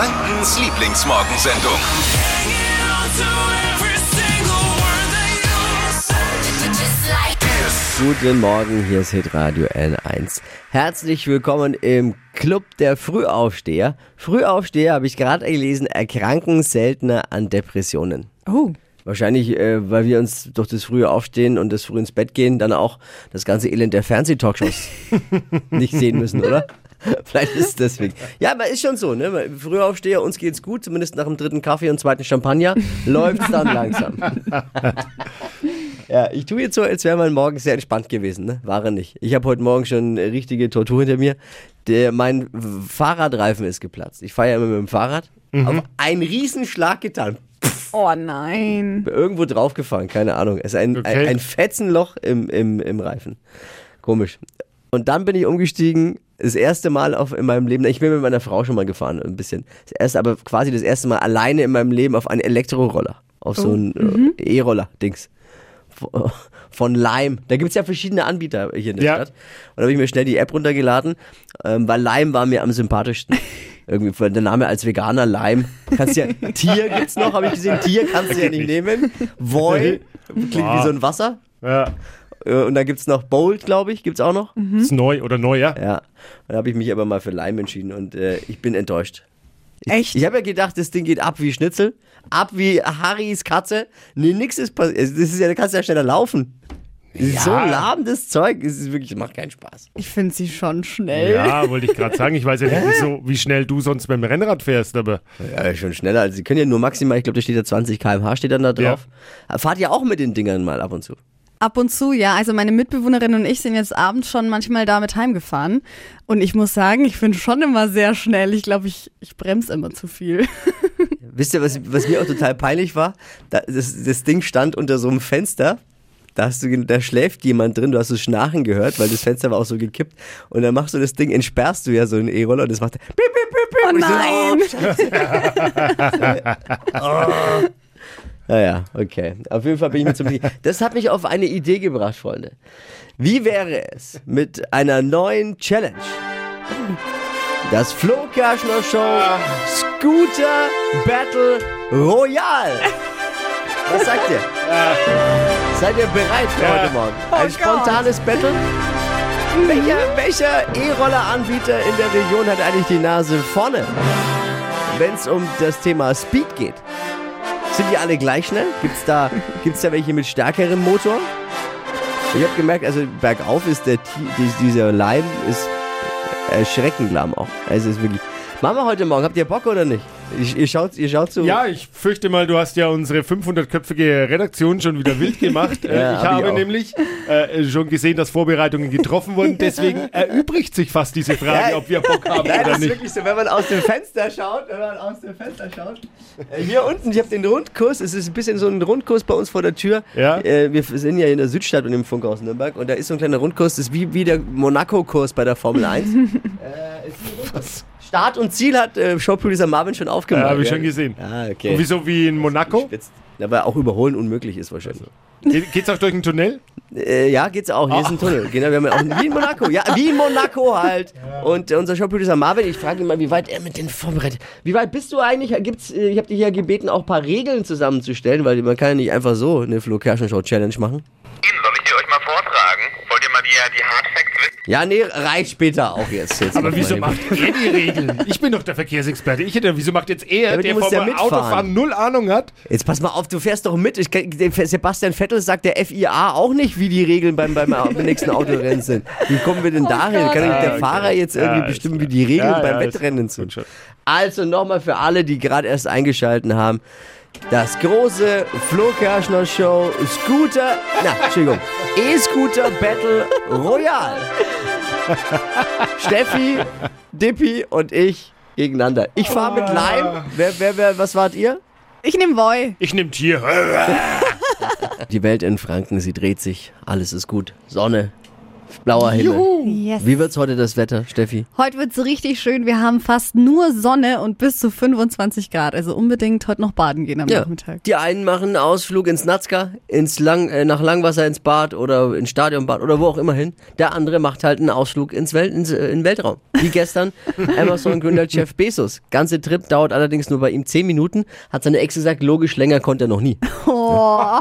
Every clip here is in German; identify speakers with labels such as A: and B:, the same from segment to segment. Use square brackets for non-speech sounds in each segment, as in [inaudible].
A: Frankens Lieblingsmorgensendung.
B: Guten Morgen, hier ist Hitradio N1. Herzlich willkommen im Club der Frühaufsteher. Frühaufsteher, habe ich gerade gelesen, erkranken seltener an Depressionen.
C: Oh.
B: Wahrscheinlich, äh, weil wir uns durch das frühe Aufstehen und das früh ins Bett gehen dann auch das ganze Elend der Fernsehtalkshows [laughs] nicht sehen müssen, oder? [laughs] Vielleicht ist es deswegen. Ja, aber ist schon so, ne? Früher Aufsteher, uns geht's gut, zumindest nach dem dritten Kaffee und zweiten Champagner, läuft's dann [laughs] langsam. Ja, ich tue jetzt so, als wäre mein Morgen sehr entspannt gewesen, ne? War er nicht. Ich habe heute Morgen schon eine richtige Tortur hinter mir. Der, mein Fahrradreifen ist geplatzt. Ich fahre ja immer mit dem Fahrrad. Auf einen Riesenschlag getan.
C: Oh nein.
B: Irgendwo draufgefahren, keine Ahnung. Es ist ein,
D: Okay.
B: ein, ein Fetzenloch im, im, im Reifen. Komisch. Und dann bin ich umgestiegen, das erste Mal auf, in meinem Leben, ich bin mit meiner Frau schon mal gefahren, ein bisschen. Das erste, aber quasi das erste Mal alleine in meinem Leben auf einen Elektroroller. Auf so einen äh, E-Roller-Dings. Von- [laughs] Von Lime. Da gibt es ja verschiedene Anbieter hier in der
D: Ja.
B: Stadt. Und da habe ich mir schnell die App runtergeladen, ähm, weil Lime war mir am sympathischsten. [laughs] Irgendwie von der Name als Veganer Lime. Kannst ja, [laughs] Tier gibt's noch, habe ich gesehen. Tier kannst du ja nicht nehmen. Voy klingt wie
D: Wow.
B: so ein Wasser.
D: Ja,
B: Und dann gibt's noch Bold, glaube ich, gibt's auch noch.
D: ist neu oder neu, ja?
B: Ja. Dann habe ich mich aber mal für Lime entschieden und äh, ich bin enttäuscht.
C: Echt?
B: Ich habe ja gedacht, das Ding geht ab wie Schnitzel, ab wie Harrys Katze. Nee, nix ist passiert. Das ist ja, da kannst du ja schneller laufen.
D: Ja.
B: so lahm, das Zeug. Es ist wirklich, macht keinen Spaß.
C: Ich finde sie schon schnell.
D: Ja, wollte ich gerade sagen. Ich weiß ja nicht, wieso, [laughs] wie schnell du sonst beim Rennrad fährst, aber
B: Ja, schon schneller. Also, sie können ja nur maximal, ich glaube, da steht ja 20 km/h steht dann da drauf. Fahrt ihr auch mit den Dingern mal ab und zu?
C: Ab und zu, ja. Also meine Mitbewohnerin und ich sind jetzt abends schon manchmal damit heimgefahren. Und ich muss sagen, ich bin schon immer sehr schnell. Ich glaube, ich, ich bremse immer zu viel. [laughs]
B: Wisst ihr, was, was mir auch total peinlich war? Da, das, das Ding stand unter so einem Fenster. Da, hast du, da schläft jemand drin, du hast das Schnarchen gehört, weil das Fenster war auch so gekippt. Und dann machst du das Ding, entsperrst du ja so einen E-Roller und das macht piep, piep, piep, piep.
C: Oh
B: Und ich so,
C: nein.
B: oh, [laughs] [laughs] Naja, okay. Auf jeden Fall bin ich mit zum [laughs] Das hat mich auf eine Idee gebracht, Freunde. Wie wäre es mit einer neuen Challenge? Das Flo Kerschner Show Scooter Battle Royale. Was sagt ihr? Seid ihr bereit für heute Morgen? Ein
C: Gott.
B: spontanes Battle? Welcher, welcher E-Roller-Anbieter in der Region hat eigentlich die Nase vorne? Wenn es um das Thema Speed geht. Sind die alle gleich schnell? Gibt's da, [laughs] gibt's da welche mit stärkerem Motor? Ich habe gemerkt, also bergauf ist der dieser Leim ist erschreckend lahm auch. Also ist wirklich. Machen wir heute Morgen. Habt ihr Bock oder nicht? Ihr, ihr schaut, ihr schaut so.
D: ja, ich fürchte mal, du hast ja unsere 500-köpfige Redaktion schon wieder wild gemacht. [laughs] Äh,
B: Ja,
D: ich
B: hab ich
D: habe
B: auch.
D: nämlich äh, schon gesehen, dass Vorbereitungen getroffen wurden. [laughs] Deswegen erübrigt sich fast diese Frage,
B: Ja.
D: ob wir Bock haben
B: Nein,
D: oder
B: das ist
D: nicht.
B: wirklich so, wenn man aus dem Fenster schaut, wenn man aus dem Fenster schaut. Äh, hier unten, ich habe den Rundkurs, es ist ein bisschen so ein Rundkurs bei uns vor der Tür.
D: Ja.
B: Äh, wir sind ja in der Südstadt und im Funkhaus Nürnberg und da ist so ein kleiner Rundkurs, das ist wie, wie der Monaco-Kurs bei der Formel 1. [laughs] äh, ist ein Rundkurs. Start und Ziel hat äh, Showproducer Marvin schon aufgemacht.
D: Ja, habe ich schon gesehen.
B: Ah, okay.
D: Und wieso wie in Monaco?
B: Spitzt. Aber auch überholen unmöglich ist wahrscheinlich.
D: Ge- Geht's auch durch ein Tunnel?
B: Äh, ja, geht's auch. Hier ist ein Tunnel. Genau, wir haben auch wie in Monaco. Ja, wie in Monaco halt. [laughs] Und äh, unser Showproducer Marvin, ich frage ihn mal, wie weit er mit den vorbereitet. Wie weit bist du eigentlich? Gibt's, äh, ich habe dich ja gebeten, auch ein paar Regeln zusammenzustellen, weil man kann ja nicht einfach so eine Flo Kerschen Show Challenge machen.
E: Eben, soll ich die euch mal vortragen? Wollt ihr mal die, die Hard Facts?
B: Ja, nee, reicht später auch jetzt. jetzt
D: Aber wieso macht er die Regeln? Ich bin doch der Verkehrsexperte. Ich hätte, wieso macht jetzt er,
B: du
D: der vom
B: ja.
D: Autofahren null Ahnung hat?
B: Jetzt pass mal auf, du fährst doch mit. Ich, Sebastian Vettel sagt der FIA auch nicht, wie die Regeln beim, [laughs] beim, nächsten Autorennen sind. Wie kommen wir denn dahin? Kann
D: Ah,
B: der
D: okay.
B: Fahrer jetzt irgendwie
D: Ja,
B: bestimmen, wie die Regeln
D: Ja,
B: beim
D: ja,
B: Wettrennen sind? Also nochmal für alle, die gerade erst eingeschalten haben. Das große Flo Kerschner Show Scooter, na, Entschuldigung, E-Scooter Battle Royale. [laughs] Steffi, Dippi und ich gegeneinander. Ich fahre mit Lime. Wer, wer, wer, was wart ihr?
C: Ich nehme Voy.
D: Ich nehm Tier. [laughs] [laughs]
B: Die Welt in Franken, sie dreht sich. Alles ist gut. Sonne, blauer Himmel.
C: Yes.
B: Wie wird's heute das Wetter, Steffi?
C: Heute wird's richtig schön. Wir haben fast nur Sonne und bis zu 25 Grad. Also unbedingt heute noch baden gehen am Nachmittag.
B: Die einen machen einen Ausflug ins Natzka, ins Lang, äh, nach Langwasser ins Bad oder ins Stadionbad oder wo auch immer hin. Der andere macht halt einen Ausflug ins, Welt, ins äh, in den Weltraum. Wie gestern [laughs] Amazon-Gründer Jeff Bezos. Ganze Trip dauert allerdings nur bei ihm 10 Minuten. Hat seine Ex gesagt, logisch länger konnte er noch nie.
C: Oh, [laughs]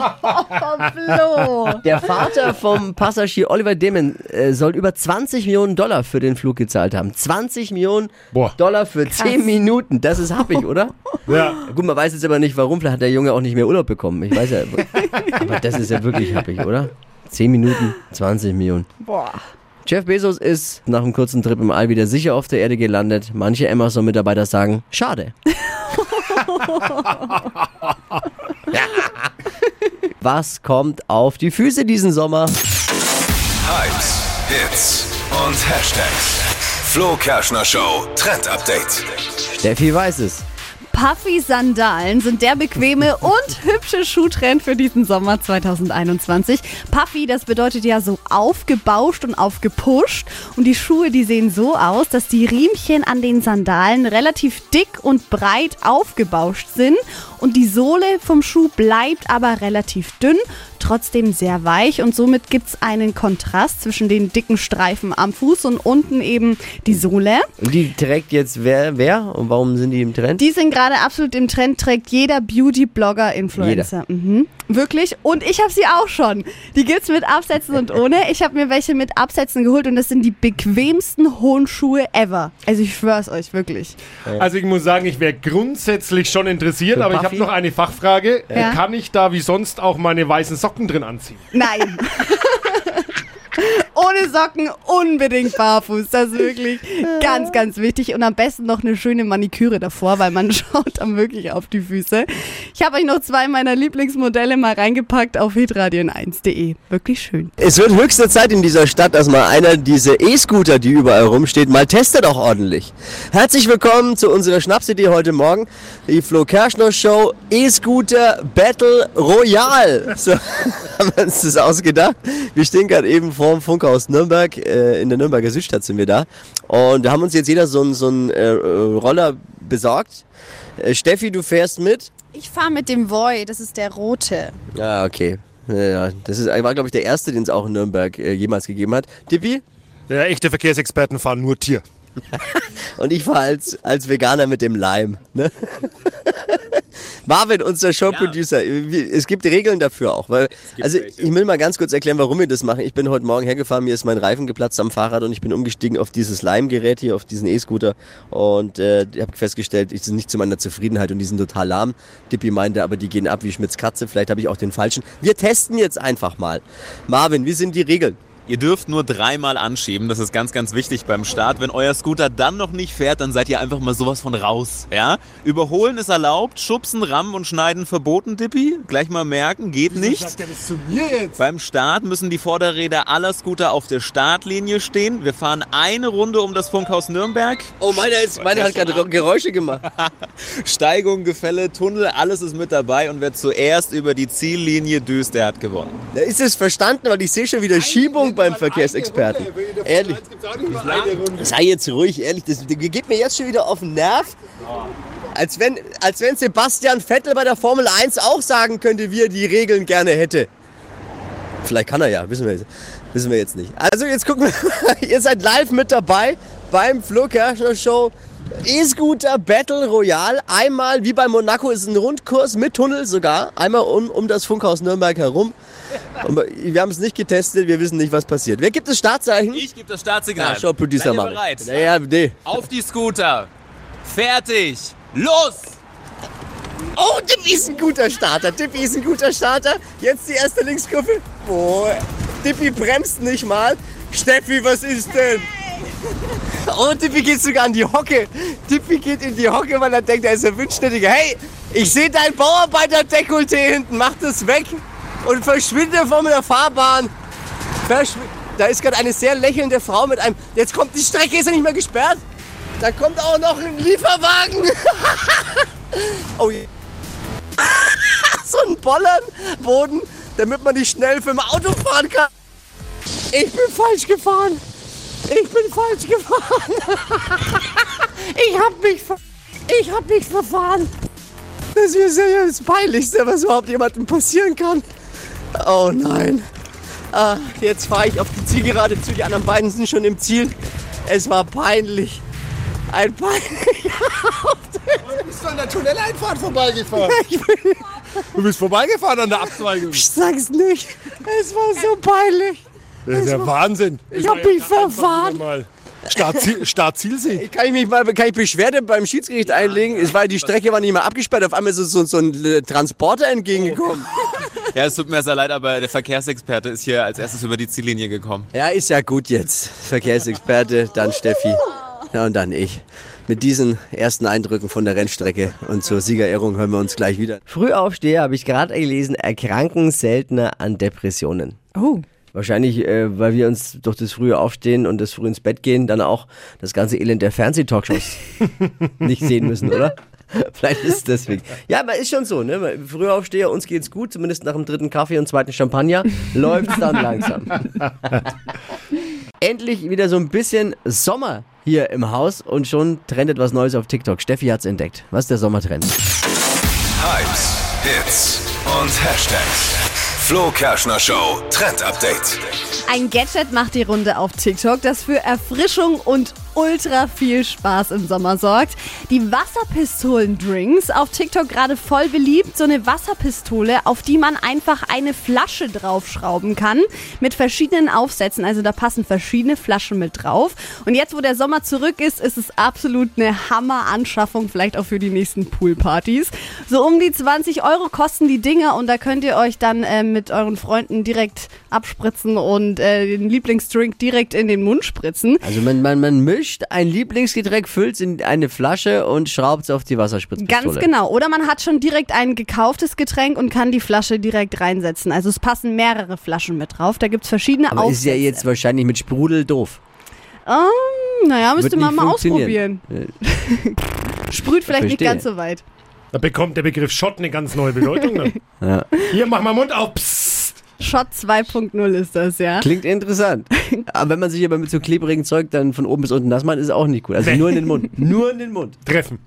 C: Flo.
B: Der Vater vom Passagier Oliver Damon äh, soll über 20 Millionen Dollar für den Flug gezahlt haben. 20 Millionen
D: Boah.
B: Dollar für 10 Minuten. Das ist happig, oder? [laughs]
D: Ja.
B: Gut, man weiß jetzt aber nicht, warum. Vielleicht hat der Junge auch nicht mehr Urlaub bekommen. Ich weiß ja. [laughs] aber das ist ja wirklich happig, oder? 10 Minuten, 20 Millionen.
C: Boah.
B: Jeff Bezos ist nach einem kurzen Trip im All wieder sicher auf der Erde gelandet. Manche Amazon-Mitarbeiter sagen, schade. [laughs] Was kommt auf die Füße diesen Sommer?
A: Hypes, Hits und Hashtags. Flo Kerschner Show Trend Update.
B: Steffi weiß es.
C: Puffy-Sandalen sind der bequeme und hübsche Schuhtrend für diesen Sommer 2021. Puffy, das bedeutet ja so aufgebauscht und aufgepusht. Und die Schuhe, die sehen so aus, dass die Riemchen an den Sandalen relativ dick und breit aufgebauscht sind. Und die Sohle vom Schuh bleibt aber relativ dünn, trotzdem sehr weich. Und somit gibt es einen Kontrast zwischen den dicken Streifen am Fuß und unten eben die Sohle.
B: Und die trägt jetzt wer, wer? Und warum sind die im Trend?
C: Die sind gerade absolut im Trend, trägt jeder Beauty-Blogger, Influencer. Mhm. Wirklich. Und ich habe sie auch schon. Die gibt's mit Absätzen und ohne. Ich habe mir welche mit Absätzen geholt und das sind die bequemsten hohen Schuhe ever. Also ich schwör's euch, wirklich.
D: Also ich muss sagen, ich wäre grundsätzlich schon interessiert,
B: Für
D: aber ich habe noch eine Fachfrage.
C: Ja.
D: Kann ich da wie sonst auch meine weißen Socken drin anziehen?
C: Nein. [laughs] Ohne Socken unbedingt barfuß. Das ist wirklich ganz, ganz wichtig. Und am besten noch eine schöne Maniküre davor, weil man [laughs] schaut dann wirklich auf die Füße. Ich habe euch noch zwei meiner Lieblingsmodelle mal reingepackt auf hitradion1.de. Wirklich schön.
B: Es wird höchste Zeit in dieser Stadt, dass mal einer diese E-Scooter, die überall rumsteht, mal testet auch ordentlich. Herzlich willkommen zu unserer Schnapsidee heute Morgen. Die Flo Kerschner Show E-Scooter Battle Royale. So [laughs] haben wir uns das ausgedacht. Wir stehen gerade eben vor dem Funkhaus Nürnberg. Äh, in der Nürnberger Südstadt sind wir da. Und wir haben uns jetzt jeder so einen so einen, äh, Roller besorgt. Äh, Steffi, du fährst mit.
C: Ich fahre mit dem Voy, das ist der rote.
B: Ah, okay. Ja, das ist, war, glaube ich, der erste, den es auch in Nürnberg äh, jemals gegeben hat. Tippi?
D: Ja, echte Verkehrsexperten fahren nur Tier. [laughs]
B: Und ich fahre als, als Veganer mit dem Leim. Ne? [laughs] Marvin, unser Showproducer, wir- es gibt Regeln dafür auch. Weil, also ich will mal ganz kurz erklären, warum wir das machen. Ich bin heute Morgen hergefahren, mir ist mein Reifen geplatzt am Fahrrad und ich bin umgestiegen auf dieses Leimgerät hier, auf diesen E-Scooter. Und äh, ich habe festgestellt, ich bin nicht zu meiner Zufriedenheit und die sind total lahm. Dippi meinte, aber die gehen ab wie Schmitz Katze, vielleicht habe ich auch den falschen. Wir testen jetzt einfach mal. Marvin, wie sind die Regeln?
F: Ihr dürft nur dreimal anschieben, das ist ganz, ganz wichtig beim Start. Wenn euer Scooter dann noch nicht fährt, dann seid ihr einfach mal sowas von raus. Ja? Überholen ist erlaubt, schubsen, rammen und schneiden verboten, Dippi. Gleich mal merken, geht nicht.
D: der das zu mir jetzt?
F: Beim Start müssen die Vorderräder aller Scooter auf der Startlinie stehen. Wir fahren eine Runde um das Funkhaus Nürnberg.
B: Oh, meiner, ist, meiner hat gerade Geräusche gemacht. [laughs]
F: Steigung, Gefälle, Tunnel, alles ist mit dabei und wer zuerst über die Ziellinie düst, der hat gewonnen.
B: Da ist es verstanden, weil ich sehe schon wieder Schiebung beim Verkehrsexperten. Ehrlich. Sei jetzt ruhig, ehrlich. Das geht mir jetzt schon wieder auf den Nerv. Als wenn, als wenn Sebastian Vettel bei der Formel 1 auch sagen könnte, wie er die Regeln gerne hätte. Vielleicht kann er ja, wissen wir, jetzt- wissen wir jetzt nicht. Also jetzt gucken wir, [laughs] ihr seid live mit dabei beim Flo Kerschner Show. E-Scooter Battle Royale. Einmal, wie bei Monaco, ist ein Rundkurs mit Tunnel sogar. Einmal um, um das Funkhaus Nürnberg herum. Und wir haben es nicht getestet, wir wissen nicht, was passiert. Wer gibt das Startzeichen?
F: Ich gebe das Startsignal.
B: Ja, schau, Producer
F: bereit?
B: Naja, nee.
F: Auf die Scooter. Fertig. Los!
B: Oh, Dippy ist ein guter Starter. Dippy ist ein guter Starter. Jetzt die erste Linkskurve. Boah, Dippy bremst nicht mal. Steffi, was ist denn? Oh, Dippy geht sogar an die Hocke. Dippy geht in die Hocke, weil er denkt, er ist ein Wünschnädiger. Hey, ich sehe dein Bauarbeiter-Dekolleté hinten. Mach das weg und verschwinde von der Fahrbahn. Verschw da ist gerade eine sehr lächelnde Frau mit einem... Jetzt kommt die Strecke, ist ja nicht mehr gesperrt. Da kommt auch noch ein Lieferwagen. [laughs] oh je. [laughs] so ein Bollernboden, damit man nicht schnell für ein Auto fahren kann. Ich bin falsch gefahren. Ich bin falsch gefahren. [laughs] Ich hab mich, ver ich hab mich verfahren. Das ist ja das Peinlichste, was überhaupt jemandem passieren kann. Oh nein. Ah, jetzt fahre ich auf die Zielgerade zu. Die anderen beiden sind schon im Ziel. Es war peinlich. Ein peinlich.
D: Du bist an der Tunneleinfahrt vorbeigefahren. [laughs] Du bist vorbeigefahren an der Abzweigung.
B: Ich sag's nicht. Es war so peinlich.
D: Das ist ja Wahnsinn.
B: Ich hab mich verfahren.
D: Mal. Startziel, Startzielsieg.
B: Kann ich mich mal kann ich Beschwerde beim Schiedsgericht einlegen? Es war, die Strecke war nicht mehr abgesperrt. Auf einmal ist so, so ein äh, Transporter entgegengekommen. [laughs]
F: Ja, es tut mir sehr leid, aber der Verkehrsexperte ist hier als erstes über die Ziellinie gekommen.
B: Ja, ist ja gut jetzt. Verkehrsexperte, dann Steffi. Ja, und dann ich. Mit diesen ersten Eindrücken von der Rennstrecke und zur Siegerehrung hören wir uns gleich wieder. Frühaufsteher, habe ich gerade gelesen, erkranken seltener an Depressionen.
C: Oh.
B: Wahrscheinlich, äh, weil wir uns durch das frühe Aufstehen und das früh ins Bett gehen dann auch das ganze Elend der Fernsehtalkshows [laughs] nicht sehen müssen, oder? Vielleicht ist es deswegen. Ja, aber ist schon so, ne? Früher Aufsteher, uns geht's gut, zumindest nach dem dritten Kaffee und zweiten Champagner, [laughs] läuft's dann langsam. Endlich wieder so ein bisschen Sommer hier im Haus und schon trendet was Neues auf TikTok. Steffi hat's entdeckt. Was ist der Sommertrend?
A: Hypes, Hits und Hashtags. Flo Kerschner Show Trend Update.
C: Ein Gadget macht die Runde auf TikTok, das für Erfrischung und ultra viel Spaß im Sommer sorgt. Die Wasserpistolen-Drinks auf TikTok gerade voll beliebt. So eine Wasserpistole, auf die man einfach eine Flasche draufschrauben kann mit verschiedenen Aufsätzen. Also da passen verschiedene Flaschen mit drauf. Und jetzt, wo der Sommer zurück ist, ist es absolut eine Hammer-Anschaffung, vielleicht auch für die nächsten Poolpartys. So um die 20 Euro kosten die Dinger und da könnt ihr euch dann äh, mit euren Freunden direkt abspritzen und äh, den Lieblingsdrink direkt in den Mund spritzen.
B: Also man, man, man mischt ein Lieblingsgetränk, füllt es in eine Flasche und schraubt es auf die Wasserspritzpistole.
C: Ganz genau. Oder man hat schon direkt ein gekauftes Getränk und kann die Flasche direkt reinsetzen. Also es passen mehrere Flaschen mit drauf. Da gibt es verschiedene
B: Aber ist
C: Aufsätze.
B: ja jetzt wahrscheinlich mit Sprudel doof.
C: Ähm, naja, müsste man mal ausprobieren. [laughs] Sprüht vielleicht nicht ganz so weit.
D: Da bekommt der Begriff Shot eine ganz neue Bedeutung. Ne? [laughs]
B: Ja.
D: Hier, mach mal Mund auf. Psst.
C: Shot 2.0 ist das, ja.
B: Klingt interessant. [laughs] Aber wenn man sich aber mit so klebrigem Zeug dann von oben bis unten nass macht, ist es auch nicht gut. Also nur in den Mund. Nur in den Mund.
D: Treffen.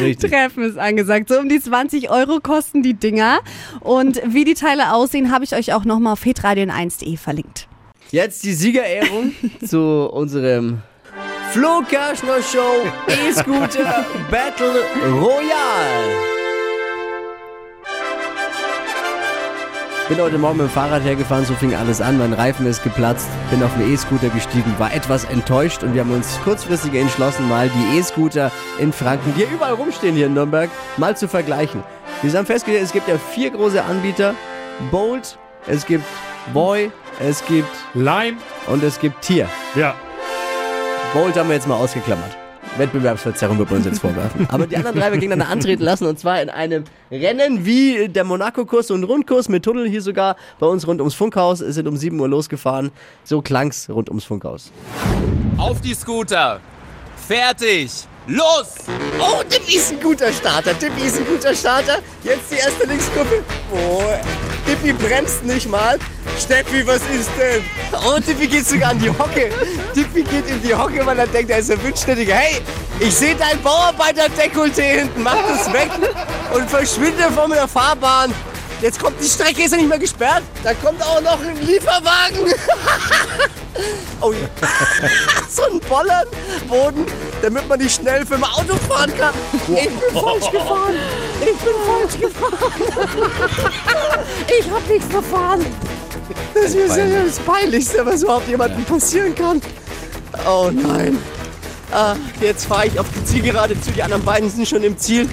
B: Richtig.
C: Treffen ist angesagt. So um die 20 Euro kosten die Dinger. Und wie die Teile aussehen, habe ich euch auch nochmal auf hitradion1.de verlinkt.
B: Jetzt die Siegerehrung [laughs] zu unserem Flo Kerschner Show [laughs] E-Scooter Battle Royale. Bin heute Morgen mit dem Fahrrad hergefahren, so fing alles an. Mein Reifen ist geplatzt, bin auf den E-Scooter gestiegen, war etwas enttäuscht und wir haben uns kurzfristig entschlossen, mal die E-Scooter in Franken, die ja überall rumstehen hier in Nürnberg, mal zu vergleichen. Wir haben festgestellt, es gibt ja vier große Anbieter. Bolt, es gibt Boy, es gibt
D: Lime.
B: und es gibt Tier.
D: Ja.
B: Bolt haben wir jetzt mal ausgeklammert. Wettbewerbsverzerrung wird man uns jetzt vorwerfen. [laughs] Aber die anderen drei wir gegeneinander antreten lassen und zwar in einem Rennen wie der Monaco-Kurs und Rundkurs mit Tunnel hier sogar bei uns rund ums Funkhaus. Es sind um 7 Uhr losgefahren. So klang's rund ums Funkhaus.
F: Auf die Scooter. Fertig. Los!
B: Oh, Dippy ist ein guter Starter. Dippy ist ein guter Starter. Jetzt die erste Linksgruppe. Oh, Dippy bremst nicht mal. Steffi, was ist denn? Oh, Dippy geht sogar an die Hocke. Dippy geht in die Hocke, weil er denkt, er ist ein Wünschnittiger. Hey, ich sehe dein Bauarbeiter-Dekolleté hinten. Mach das weg und verschwinde von der Fahrbahn. Jetzt kommt die Strecke, ist ja nicht mehr gesperrt. Da kommt auch noch ein Lieferwagen. [laughs] oh, ja. [laughs] so ein Bollerboden, damit man nicht schnell für ein Auto fahren kann. Ich bin falsch gefahren. Ich bin falsch gefahren. [laughs] Ich hab mich verfahren. Das ist ja das Peinlichste, was überhaupt jemandem passieren kann. Oh nein. Ah, jetzt fahre ich auf die Zielgerade zu. Die anderen beiden sind schon im Ziel.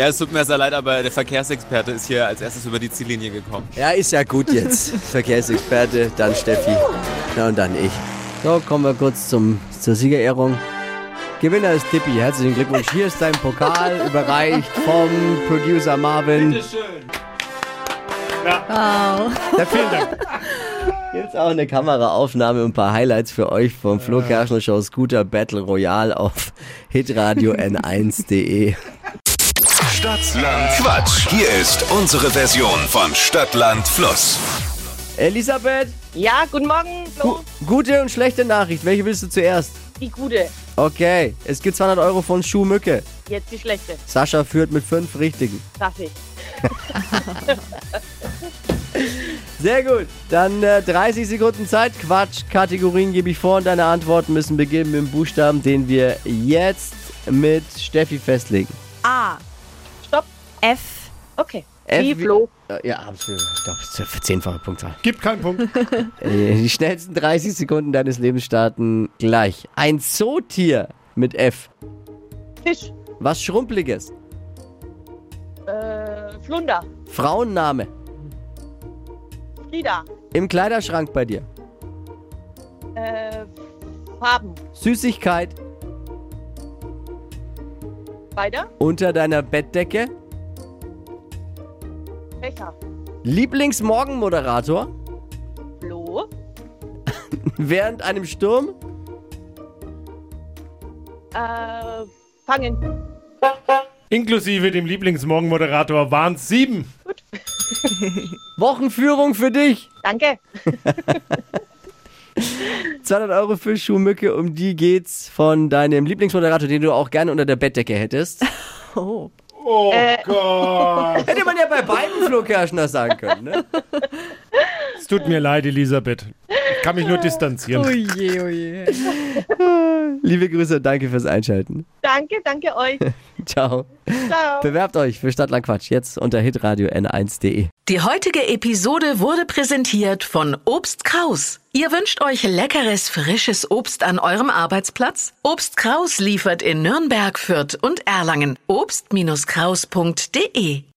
F: Ja, es tut mir sehr leid, aber der Verkehrsexperte ist hier als erstes über die Ziellinie gekommen.
B: Ja, ist ja gut jetzt. [laughs] Verkehrsexperte, dann Steffi. Ja, und dann ich. So, kommen wir kurz zum, zur Siegerehrung. Gewinner ist Tippi. Herzlichen Glückwunsch. Hier ist dein Pokal, [laughs] überreicht vom Producer Marvin.
C: Wow.
B: Ja, vielen Dank. [laughs] Jetzt auch eine Kameraaufnahme und ein paar Highlights für euch vom Flo Kerschner Show Scooter Battle Royale auf hitradio n1.de.
A: Stadtland Quatsch. Hier ist unsere Version von Stadtland Fluss.
B: Elisabeth,
G: Ja, guten Morgen,
B: gu gute und schlechte Nachricht. Welche willst du zuerst?
G: Die gute.
B: Okay, es gibt 200 Euro von Schuhmücke.
G: Jetzt die schlechte.
B: Sascha führt mit fünf Richtigen.
G: Sag ich. [laughs]
B: Sehr gut. Dann äh, 30 Sekunden Zeit. Quatsch. Kategorien gebe ich vor und deine Antworten müssen beginnen mit dem Buchstaben, den wir jetzt mit Steffi festlegen.
C: A. F.
G: Okay.
B: F Wie
G: Flo.
B: Äh, ja, absolut. Ich glaube, es ist für zehnfache Punktzahl.
D: Gibt keinen Punkt. [laughs]
B: Äh, Die schnellsten 30 Sekunden deines Lebens starten gleich. Ein Zootier mit F.
G: Fisch.
B: Was Schrumpeliges.
G: Äh, Flunder.
B: Frauenname.
G: Frieda.
B: Im Kleiderschrank bei dir.
G: Äh, Farben.
B: Süßigkeit.
G: Weiter.
B: Unter deiner Bettdecke.
G: Becher.
B: Lieblingsmorgenmoderator.
G: Flo. [laughs]
B: Während einem Sturm.
G: Äh, fangen.
D: Inklusive dem Lieblingsmorgenmoderator waren es sieben. [laughs]
B: Wochenführung für dich.
G: Danke. [laughs]
B: 200 Euro für Schuhmücke, um die geht's von deinem Lieblingsmoderator, den du auch gerne unter der Bettdecke hättest.
C: Oh.
D: Oh Gott.
B: Hätte man ja bei beiden Flo Kerschner sagen können, ne?
D: Es tut mir leid, Elisabeth. Ich kann mich nur distanzieren.
C: Oje, oje. [laughs]
B: Liebe Grüße und danke fürs Einschalten.
G: Danke, danke euch. [laughs]
B: Ciao.
G: Ciao.
B: Bewerbt euch für Stadtland Quatsch jetzt unter hitradio n1.de.
H: Die heutige Episode wurde präsentiert von Obst Kraus. Ihr wünscht euch leckeres, frisches Obst an eurem Arbeitsplatz? Obst Kraus liefert in Nürnberg, Fürth und Erlangen. Obst-Kraus.de